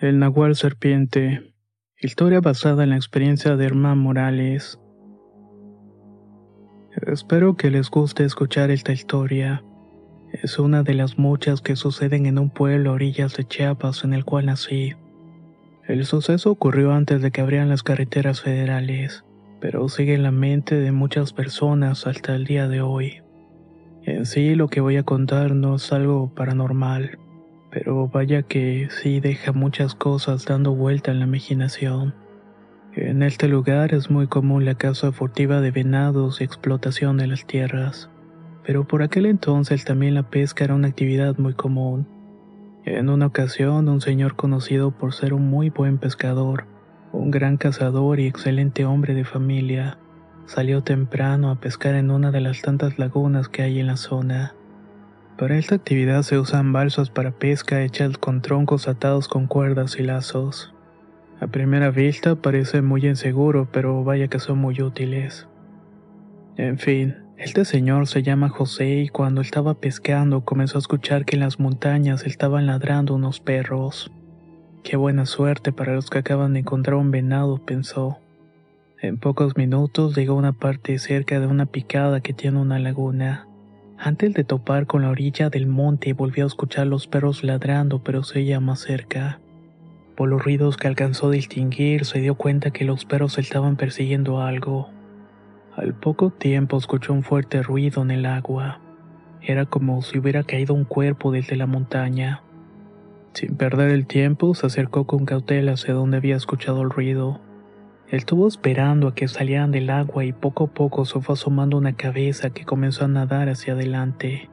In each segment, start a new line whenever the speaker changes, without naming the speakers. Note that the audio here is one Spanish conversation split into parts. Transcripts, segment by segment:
El Nahual Serpiente. Historia basada en la experiencia de Herman Morales. Espero que les guste escuchar esta historia. Es una de las muchas que suceden en un pueblo a orillas de Chiapas en el cual nací. El suceso ocurrió antes de que abrieran las carreteras federales, pero sigue en la mente de muchas personas hasta el día de hoy. En sí lo que voy a contar no es algo paranormal pero vaya que sí deja muchas cosas dando vuelta en la imaginación. En este lugar es muy común la caza furtiva de venados y explotación de las tierras, pero por aquel entonces también la pesca era una actividad muy común. En una ocasión, un señor conocido por ser un muy buen pescador, un gran cazador y excelente hombre de familia, salió temprano a pescar en una de las tantas lagunas que hay en la zona. Para esta actividad se usan balsas para pesca hechas con troncos atados con cuerdas y lazos. A primera vista parece muy inseguro, pero vaya que son muy útiles. En fin, este señor se llama José y cuando estaba pescando comenzó a escuchar que en las montañas estaban ladrando unos perros. Qué buena suerte para los que acaban de encontrar un venado, pensó. En pocos minutos llegó a una parte cerca de una picada que tiene una laguna. Antes de topar con la orilla del monte volvió a escuchar los perros ladrando pero se oía más cerca. Por los ruidos que alcanzó a distinguir se dio cuenta que los perros estaban persiguiendo algo. Al poco tiempo escuchó un fuerte ruido en el agua. Era como si hubiera caído un cuerpo desde la montaña. Sin perder el tiempo, se acercó con cautela hacia donde había escuchado el ruido. Estuvo esperando a que salieran del agua y poco a poco se fue asomando una cabeza que comenzó a nadar hacia adelante.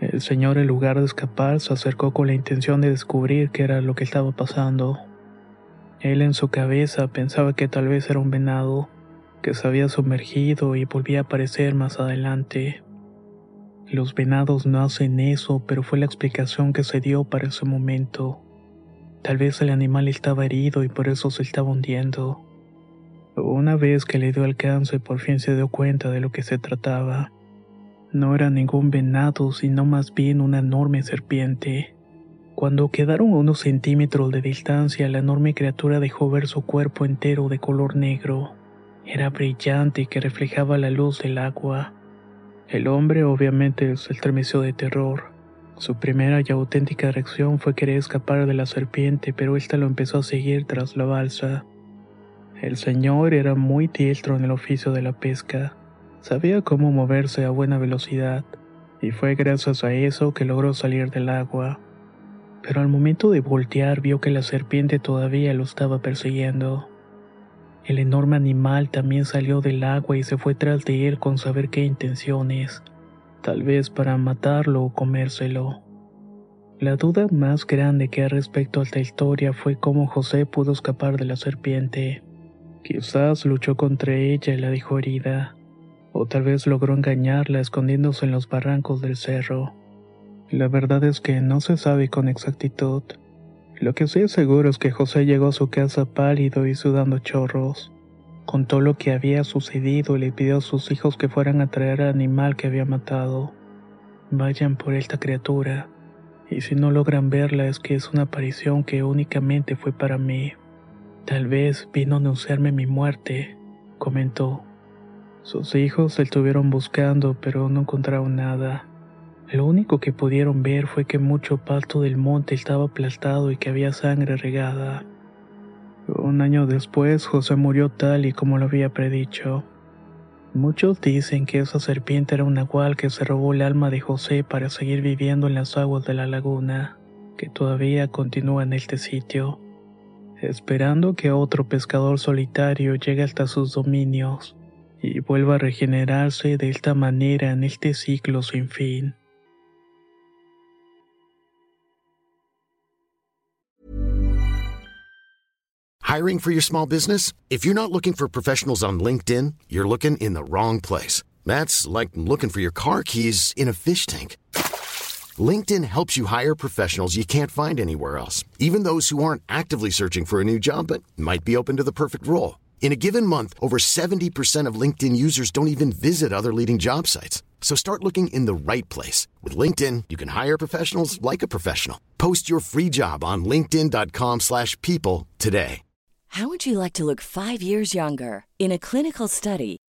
El señor, en lugar de escapar, se acercó con la intención de descubrir qué era lo que estaba pasando. Él en su cabeza pensaba que tal vez era un venado, que se había sumergido y volvía a aparecer más adelante. Los venados no hacen eso, pero fue la explicación que se dio para ese momento. Tal vez el animal estaba herido y por eso se estaba hundiendo. Una vez que le dio alcance, por fin se dio cuenta de lo que se trataba. No era ningún venado, sino más bien una enorme serpiente. Cuando quedaron unos centímetros de distancia, la enorme criatura dejó ver su cuerpo entero de color negro. Era brillante y que reflejaba la luz del agua. El hombre obviamente se estremeció de terror. Su primera y auténtica reacción fue querer escapar de la serpiente, pero ésta lo empezó a seguir tras la balsa. El señor era muy diestro en el oficio de la pesca. Sabía cómo moverse a buena velocidad, y fue gracias a eso que logró salir del agua. Pero al momento de voltear vio que la serpiente todavía lo estaba persiguiendo. El enorme animal también salió del agua y se fue tras de él con saber qué intenciones, tal vez para matarlo o comérselo. La duda más grande que hay respecto a esta historia fue cómo José pudo escapar de la serpiente. Quizás luchó contra ella y la dejó herida, o tal vez logró engañarla escondiéndose en los barrancos del cerro. La verdad es que no se sabe con exactitud. Lo que sí es seguro es que José llegó a su casa pálido y sudando chorros. Contó lo que había sucedido y le pidió a sus hijos que fueran a traer al animal que había matado. Vayan por esta criatura, y si no logran verla es que es una aparición que únicamente fue para mí. Tal vez vino a anunciarme mi muerte, comentó. Sus hijos se estuvieron buscando, pero no encontraron nada. Lo único que pudieron ver fue que mucho pasto del monte estaba aplastado y que había sangre regada. Un año después, José murió tal y como lo había predicho. Muchos dicen que esa serpiente era un nahual que se robó el alma de José para seguir viviendo en las aguas de la laguna, que todavía continúa en este sitio, esperando que otro pescador solitario llegue hasta sus dominios y vuelva a regenerarse de esta manera en este ciclo sin fin.
Hiring for your small business? If you're not looking for professionals on LinkedIn, you're looking in the wrong place. That's like looking for your car keys in a fish tank. LinkedIn helps you hire professionals you can't find anywhere else, even those who aren't actively searching for a new job but might be open to the perfect role. In a given month, over 70% of LinkedIn users don't even visit other leading job sites. So start looking in the right place. With LinkedIn, you can hire professionals like a professional. Post your free job on linkedin.com slash people today.
How would you like to look five years younger? In a clinical study,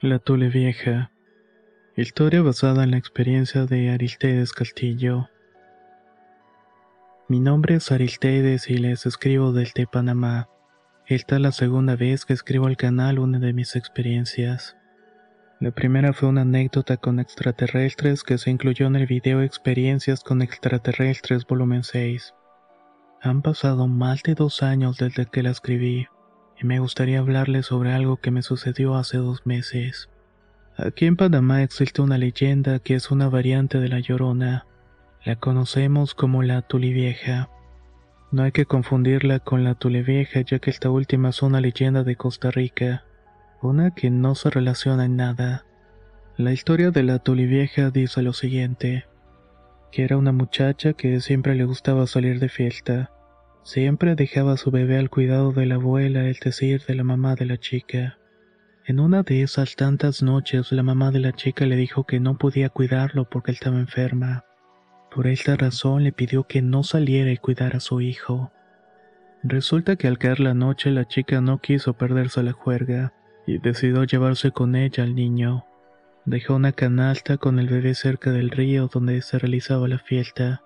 La Tule Vieja. Historia basada en la experiencia de Aristides Castillo. Mi nombre es Aristides y les escribo desde Panamá. Esta es la segunda vez que escribo al canal una de mis experiencias. La primera fue una anécdota con extraterrestres que se incluyó en el video Experiencias con extraterrestres volumen 6. Han pasado más de dos años desde que la escribí, y me gustaría hablarles sobre algo que me sucedió hace dos meses. Aquí en Panamá existe una leyenda que es una variante de la Llorona. La conocemos como la Tulivieja. No hay que confundirla con la Tulevieja ya que esta última es una leyenda de Costa Rica, una que no se relaciona en nada. La historia de la Tulevieja dice lo siguiente, que era una muchacha que siempre le gustaba salir de fiesta. Siempre dejaba a su bebé al cuidado de la abuela, es decir, de la mamá de la chica. En una de esas tantas noches la mamá de la chica le dijo que no podía cuidarlo porque estaba enferma. Por esta razón le pidió que no saliera y cuidara a su hijo. Resulta que al caer la noche la chica no quiso perderse la juerga y decidió llevarse con ella al niño. Dejó una canasta con el bebé cerca del río donde se realizaba la fiesta.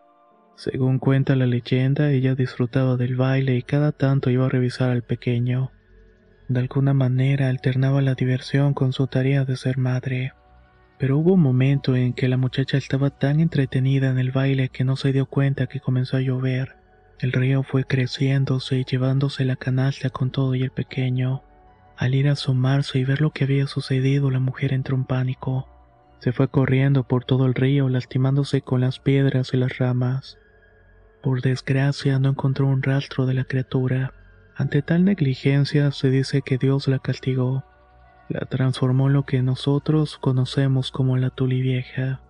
Según cuenta la leyenda, ella disfrutaba del baile y cada tanto iba a revisar al pequeño. De alguna manera alternaba la diversión con su tarea de ser madre. Pero hubo un momento en que la muchacha estaba tan entretenida en el baile que no se dio cuenta que comenzó a llover. El río fue creciéndose y llevándose la canasta con todo y el pequeño. Al ir a asomarse y ver lo que había sucedido, la mujer entró en pánico. Se fue corriendo por todo el río, lastimándose con las piedras y las ramas. Por desgracia, no encontró un rastro de la criatura. Ante tal negligencia, se dice que Dios la castigó. La transformó en lo que nosotros conocemos como la tulivieja.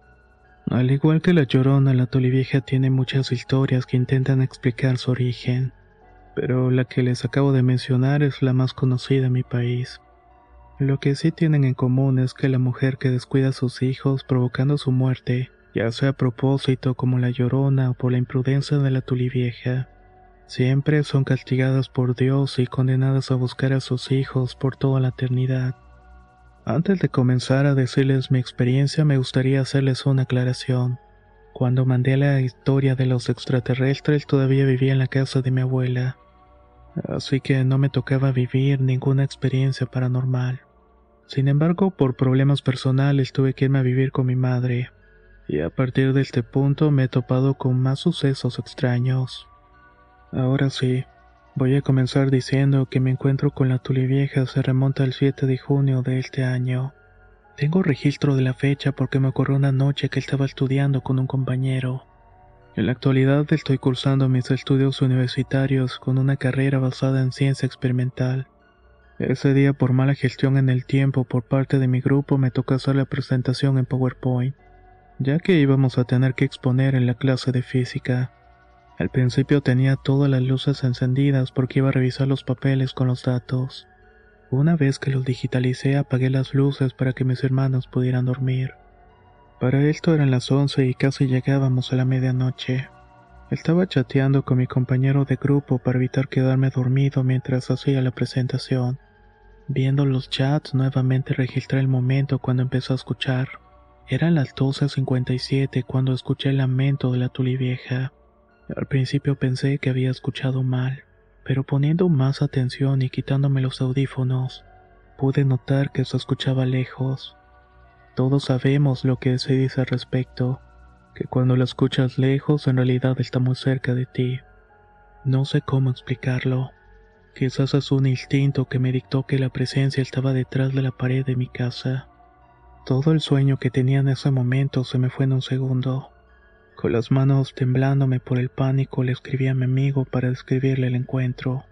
Al igual que la llorona, la tulivieja tiene muchas historias que intentan explicar su origen pero la que les acabo de mencionar es la más conocida en mi país. Lo que sí tienen en común es que la mujer que descuida a sus hijos provocando su muerte, ya sea a propósito como la llorona o por la imprudencia de la tulivieja, siempre son castigadas por Dios y condenadas a buscar a sus hijos por toda la eternidad. Antes de comenzar a decirles mi experiencia me gustaría hacerles una aclaración. Cuando mandé la historia de los extraterrestres todavía vivía en la casa de mi abuela así que no me tocaba vivir ninguna experiencia paranormal. Sin embargo, por problemas personales tuve que irme a vivir con mi madre, y a partir de este punto me he topado con más sucesos extraños. Ahora sí, voy a comenzar diciendo que mi encuentro con la tulivieja se remonta al 7 de junio de este año. Tengo registro de la fecha porque me ocurrió una noche que estaba estudiando con un compañero. En la actualidad estoy cursando mis estudios universitarios con una carrera basada en ciencia experimental. Ese día por mala gestión en el tiempo por parte de mi grupo me tocó hacer la presentación en PowerPoint, ya que íbamos a tener que exponer en la clase de física. Al principio tenía todas las luces encendidas porque iba a revisar los papeles con los datos. Una vez que los digitalicé apagué las luces para que mis hermanos pudieran dormir. Para esto eran las once y casi llegábamos a la medianoche. Estaba chateando con mi compañero de grupo para evitar quedarme dormido mientras hacía la presentación. Viendo los chats, nuevamente registré el momento cuando empezó a escuchar. Eran las 12.57 cuando escuché el lamento de la tulivieja. Al principio pensé que había escuchado mal, pero poniendo más atención y quitándome los audífonos, pude notar que se escuchaba lejos. Todos sabemos lo que se dice al respecto, que cuando la escuchas lejos en realidad está muy cerca de ti. No sé cómo explicarlo. Quizás es un instinto que me dictó que la presencia estaba detrás de la pared de mi casa. Todo el sueño que tenía en ese momento se me fue en un segundo. Con las manos temblándome por el pánico le escribí a mi amigo para describirle el encuentro.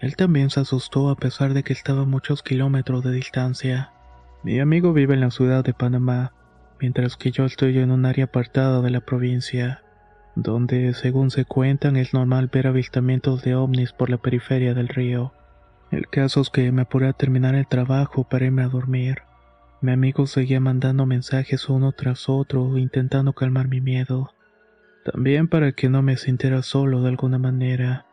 Él también se asustó a pesar de que estaba a muchos kilómetros de distancia. Mi amigo vive en la ciudad de Panamá, mientras que yo estoy en un área apartada de la provincia, donde, según se cuentan, es normal ver avistamientos de ovnis por la periferia del río. El caso es que me apuré a terminar el trabajo para irme a dormir. Mi amigo seguía mandando mensajes uno tras otro, intentando calmar mi miedo. También para que no me sintiera solo de alguna manera.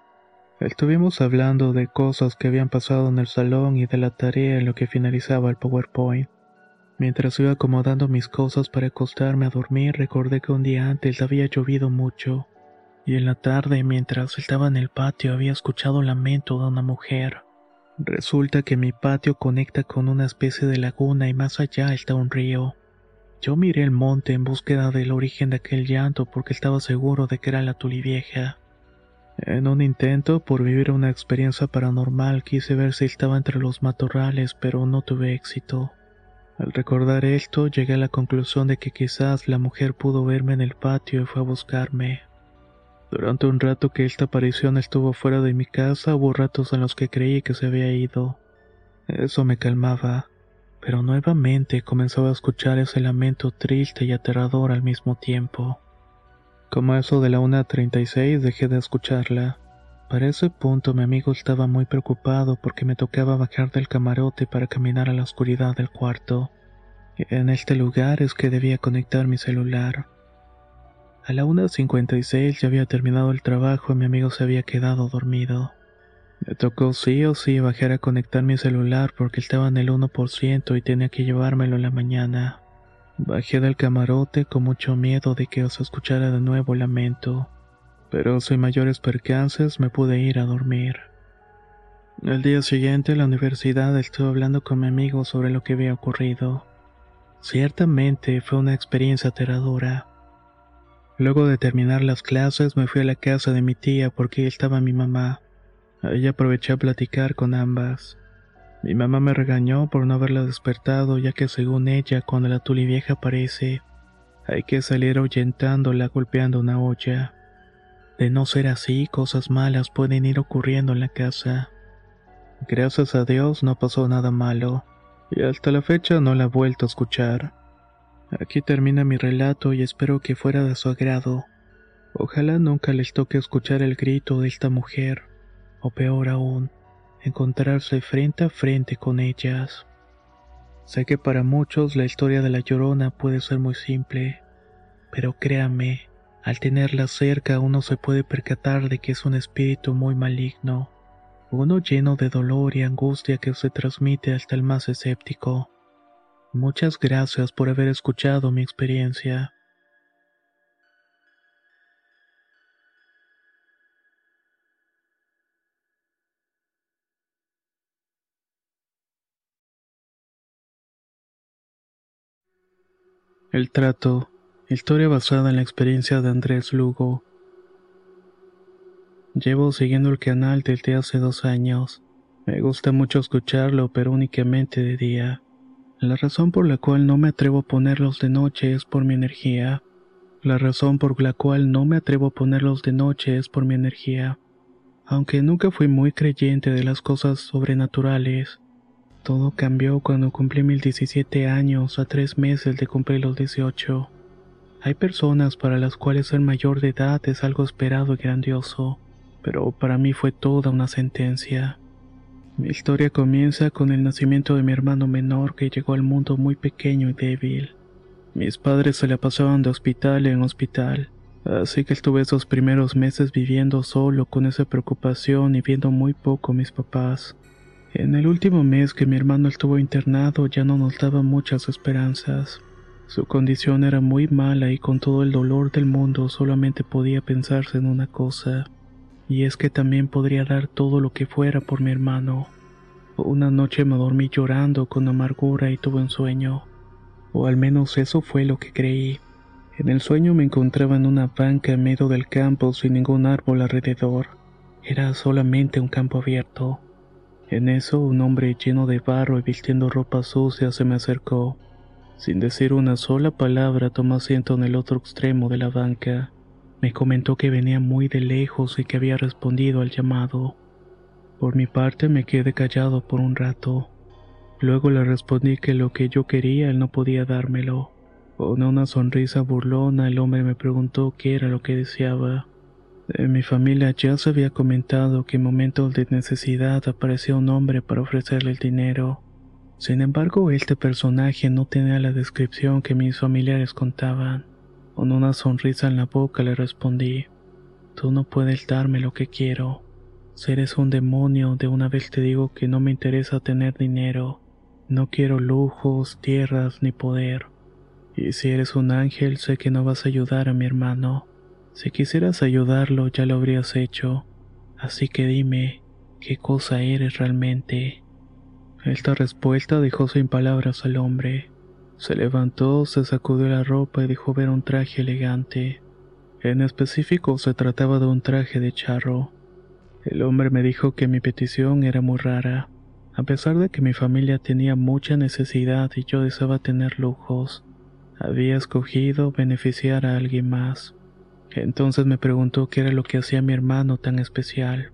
Estuvimos hablando de cosas que habían pasado en el salón y de la tarea en lo que finalizaba el PowerPoint. Mientras iba acomodando mis cosas para acostarme a dormir, recordé que un día antes había llovido mucho, y en la tarde, mientras estaba en el patio, había escuchado el lamento de una mujer. Resulta que mi patio conecta con una especie de laguna y más allá está un río. Yo miré el monte en búsqueda del origen de aquel llanto porque estaba seguro de que era la tulivieja. En un intento por vivir una experiencia paranormal quise ver si estaba entre los matorrales, pero no tuve éxito. Al recordar esto, llegué a la conclusión de que quizás la mujer pudo verme en el patio y fue a buscarme. Durante un rato que esta aparición estuvo fuera de mi casa, hubo ratos en los que creí que se había ido. Eso me calmaba, pero nuevamente comenzaba a escuchar ese lamento triste y aterrador al mismo tiempo. Como eso de la 1.36 dejé de escucharla. Para ese punto mi amigo estaba muy preocupado porque me tocaba bajar del camarote para caminar a la oscuridad del cuarto. En este lugar es que debía conectar mi celular. A la 1.56 ya había terminado el trabajo y mi amigo se había quedado dormido. Me tocó sí o sí bajar a conectar mi celular porque estaba en el 1% y tenía que llevármelo en la mañana. Bajé del camarote con mucho miedo de que os escuchara de nuevo el lamento, pero sin mayores percances me pude ir a dormir. El día siguiente en la universidad estuve hablando con mi amigo sobre lo que había ocurrido. Ciertamente fue una experiencia aterradora. Luego de terminar las clases me fui a la casa de mi tía porque estaba mi mamá. Ahí aproveché a platicar con ambas. Mi mamá me regañó por no haberla despertado ya que según ella cuando la tuli vieja aparece hay que salir ahuyentándola golpeando una olla. De no ser así, cosas malas pueden ir ocurriendo en la casa. Gracias a Dios no pasó nada malo, y hasta la fecha no la he vuelto a escuchar. Aquí termina mi relato y espero que fuera de su agrado. Ojalá nunca les toque escuchar el grito de esta mujer, o peor aún, encontrarse frente a frente con ellas. Sé que para muchos la historia de la Llorona puede ser muy simple, pero créame, al tenerla cerca uno se puede percatar de que es un espíritu muy maligno, uno lleno de dolor y angustia que se transmite hasta el más escéptico. Muchas gracias por haber escuchado mi experiencia. El trato. Historia basada en la experiencia de Andrés Lugo. Llevo siguiendo el canal desde hace dos años. Me gusta mucho escucharlo, pero únicamente de día. La razón por la cual no me atrevo a ponerlos de noche es por mi energía. La razón por la cual no me atrevo a ponerlos de noche es por mi energía. Aunque nunca fui muy creyente de las cosas sobrenaturales, todo cambió cuando cumplí mis 17 años a tres meses de cumplir los 18. Hay personas para las cuales ser mayor de edad es algo esperado y grandioso, pero para mí fue toda una sentencia. Mi historia comienza con el nacimiento de mi hermano menor que llegó al mundo muy pequeño y débil. Mis padres se la pasaban de hospital en hospital, así que estuve esos primeros meses viviendo solo con esa preocupación y viendo muy poco a mis papás. En el último mes que mi hermano estuvo internado ya no nos daba muchas esperanzas. Su condición era muy mala y con todo el dolor del mundo solamente podía pensarse en una cosa, y es que también podría dar todo lo que fuera por mi hermano. Una noche me dormí llorando con amargura y tuve un sueño, o al menos eso fue lo que creí. En el sueño me encontraba en una banca en medio del campo sin ningún árbol alrededor. Era solamente un campo abierto. En eso un hombre lleno de barro y vistiendo ropa sucia se me acercó. Sin decir una sola palabra tomó asiento en el otro extremo de la banca. Me comentó que venía muy de lejos y que había respondido al llamado. Por mi parte me quedé callado por un rato. Luego le respondí que lo que yo quería él no podía dármelo. Con una sonrisa burlona el hombre me preguntó qué era lo que deseaba. En mi familia ya se había comentado que en momentos de necesidad aparecía un hombre para ofrecerle el dinero. Sin embargo, este personaje no tenía la descripción que mis familiares contaban. Con una sonrisa en la boca le respondí, Tú no puedes darme lo que quiero. Si eres un demonio, de una vez te digo que no me interesa tener dinero. No quiero lujos, tierras ni poder. Y si eres un ángel, sé que no vas a ayudar a mi hermano. Si quisieras ayudarlo ya lo habrías hecho, así que dime, ¿qué cosa eres realmente? Esta respuesta dejó sin palabras al hombre. Se levantó, se sacudió la ropa y dejó ver un traje elegante. En específico se trataba de un traje de charro. El hombre me dijo que mi petición era muy rara, a pesar de que mi familia tenía mucha necesidad y yo deseaba tener lujos. Había escogido beneficiar a alguien más. Entonces me preguntó qué era lo que hacía mi hermano tan especial.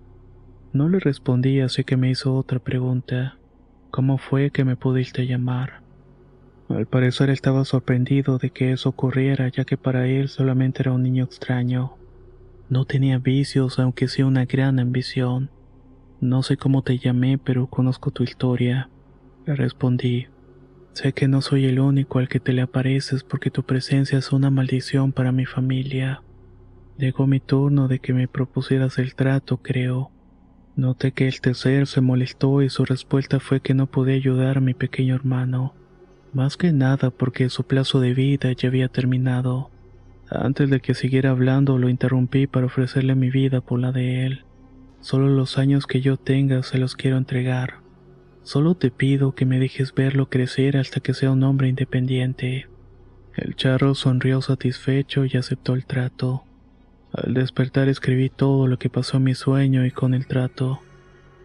No le respondí, así que me hizo otra pregunta. ¿Cómo fue que me pudiste llamar? Al parecer estaba sorprendido de que eso ocurriera, ya que para él solamente era un niño extraño. No tenía vicios, aunque sí una gran ambición. No sé cómo te llamé, pero conozco tu historia. Le respondí. Sé que no soy el único al que te le apareces porque tu presencia es una maldición para mi familia. Llegó mi turno de que me propusieras el trato, creo. Noté que el tercer se molestó y su respuesta fue que no podía ayudar a mi pequeño hermano. Más que nada porque su plazo de vida ya había terminado. Antes de que siguiera hablando lo interrumpí para ofrecerle mi vida por la de él. Solo los años que yo tenga se los quiero entregar. Solo te pido que me dejes verlo crecer hasta que sea un hombre independiente. El charro sonrió satisfecho y aceptó el trato. Al despertar escribí todo lo que pasó en mi sueño y con el trato,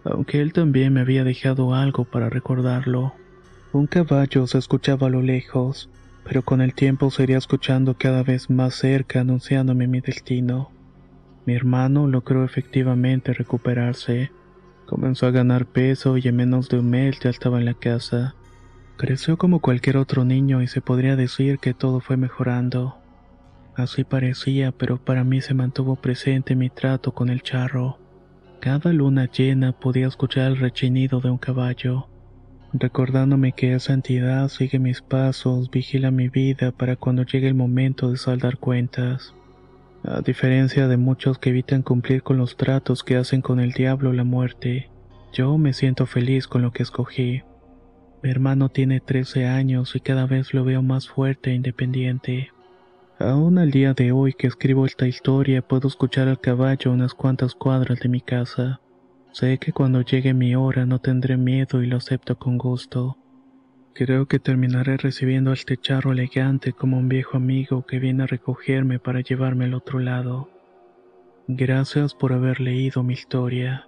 aunque él también me había dejado algo para recordarlo. Un caballo se escuchaba a lo lejos, pero con el tiempo se iría escuchando cada vez más cerca anunciándome mi destino. Mi hermano logró efectivamente recuperarse. Comenzó a ganar peso y en menos de un mes ya estaba en la casa. Creció como cualquier otro niño y se podría decir que todo fue mejorando. Así parecía, pero para mí se mantuvo presente mi trato con el charro. Cada luna llena podía escuchar el rechinido de un caballo, recordándome que esa entidad sigue mis pasos, vigila mi vida para cuando llegue el momento de saldar cuentas. A diferencia de muchos que evitan cumplir con los tratos que hacen con el diablo la muerte, yo me siento feliz con lo que escogí. Mi hermano tiene 13 años y cada vez lo veo más fuerte e independiente. Aún al día de hoy que escribo esta historia puedo escuchar al caballo unas cuantas cuadras de mi casa. Sé que cuando llegue mi hora no tendré miedo y lo acepto con gusto. Creo que terminaré recibiendo a este elegante como un viejo amigo que viene a recogerme para llevarme al otro lado. Gracias por haber leído mi historia.